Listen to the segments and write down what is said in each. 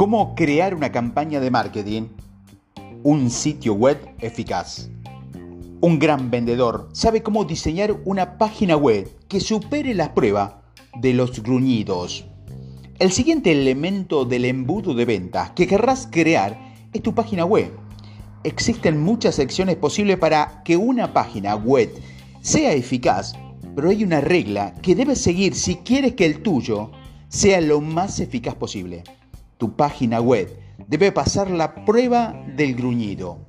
¿Cómo crear una campaña de marketing? Un sitio web eficaz. Un gran vendedor sabe cómo diseñar una página web que supere la prueba de los gruñidos. El siguiente elemento del embudo de ventas que querrás crear es tu página web. Existen muchas secciones posibles para que una página web sea eficaz, pero hay una regla que debes seguir si quieres que el tuyo sea lo más eficaz posible. Tu página web debe pasar la prueba del gruñido.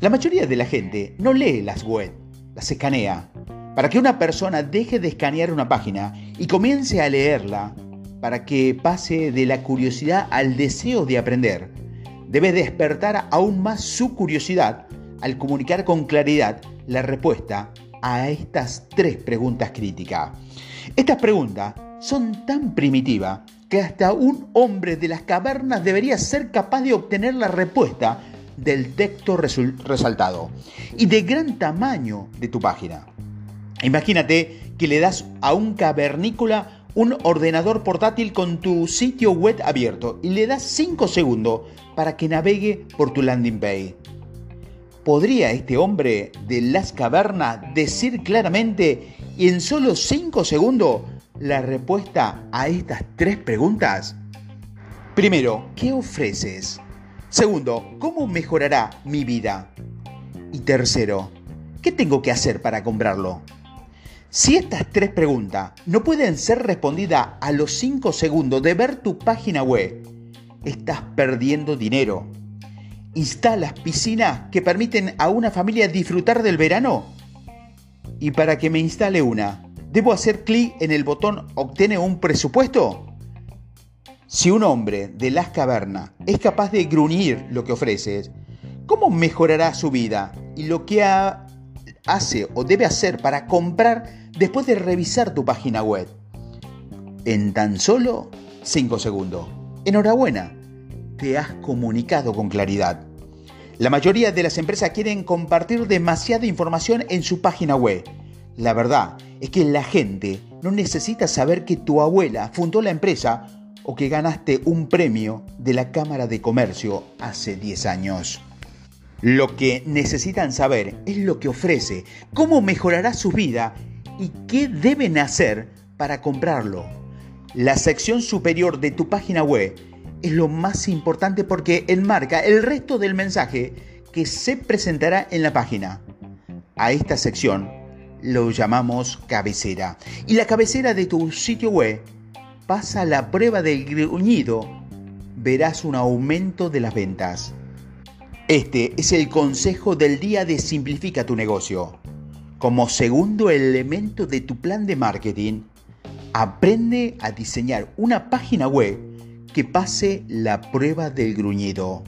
La mayoría de la gente no lee las web, las escanea. Para que una persona deje de escanear una página y comience a leerla, para que pase de la curiosidad al deseo de aprender, debe despertar aún más su curiosidad al comunicar con claridad la respuesta a estas tres preguntas críticas. Estas preguntas son tan primitivas que hasta un hombre de las cavernas debería ser capaz de obtener la respuesta del texto resaltado y de gran tamaño de tu página. Imagínate que le das a un cavernícola un ordenador portátil con tu sitio web abierto y le das 5 segundos para que navegue por tu landing page. ¿Podría este hombre de las cavernas decir claramente y en solo 5 segundos la respuesta a estas tres preguntas? Primero, ¿qué ofreces? Segundo, ¿cómo mejorará mi vida? Y tercero, ¿qué tengo que hacer para comprarlo? Si estas tres preguntas no pueden ser respondidas a los 5 segundos de ver tu página web, estás perdiendo dinero. ¿Instalas piscinas que permiten a una familia disfrutar del verano? Y para que me instale una, ¿debo hacer clic en el botón Obtiene un presupuesto? Si un hombre de las cavernas es capaz de gruñir lo que ofreces, ¿cómo mejorará su vida y lo que hace o debe hacer para comprar después de revisar tu página web? En tan solo 5 segundos. Enhorabuena, te has comunicado con claridad. La mayoría de las empresas quieren compartir demasiada información en su página web. La verdad es que la gente no necesita saber que tu abuela fundó la empresa o que ganaste un premio de la Cámara de Comercio hace 10 años. Lo que necesitan saber es lo que ofrece, cómo mejorará su vida y qué deben hacer para comprarlo. La sección superior de tu página web es lo más importante porque enmarca el resto del mensaje que se presentará en la página. A esta sección lo llamamos cabecera. Y la cabecera de tu sitio web pasa la prueba del gruñido, verás un aumento de las ventas. Este es el consejo del día de Simplifica tu negocio. Como segundo elemento de tu plan de marketing, aprende a diseñar una página web que pase la prueba del gruñido.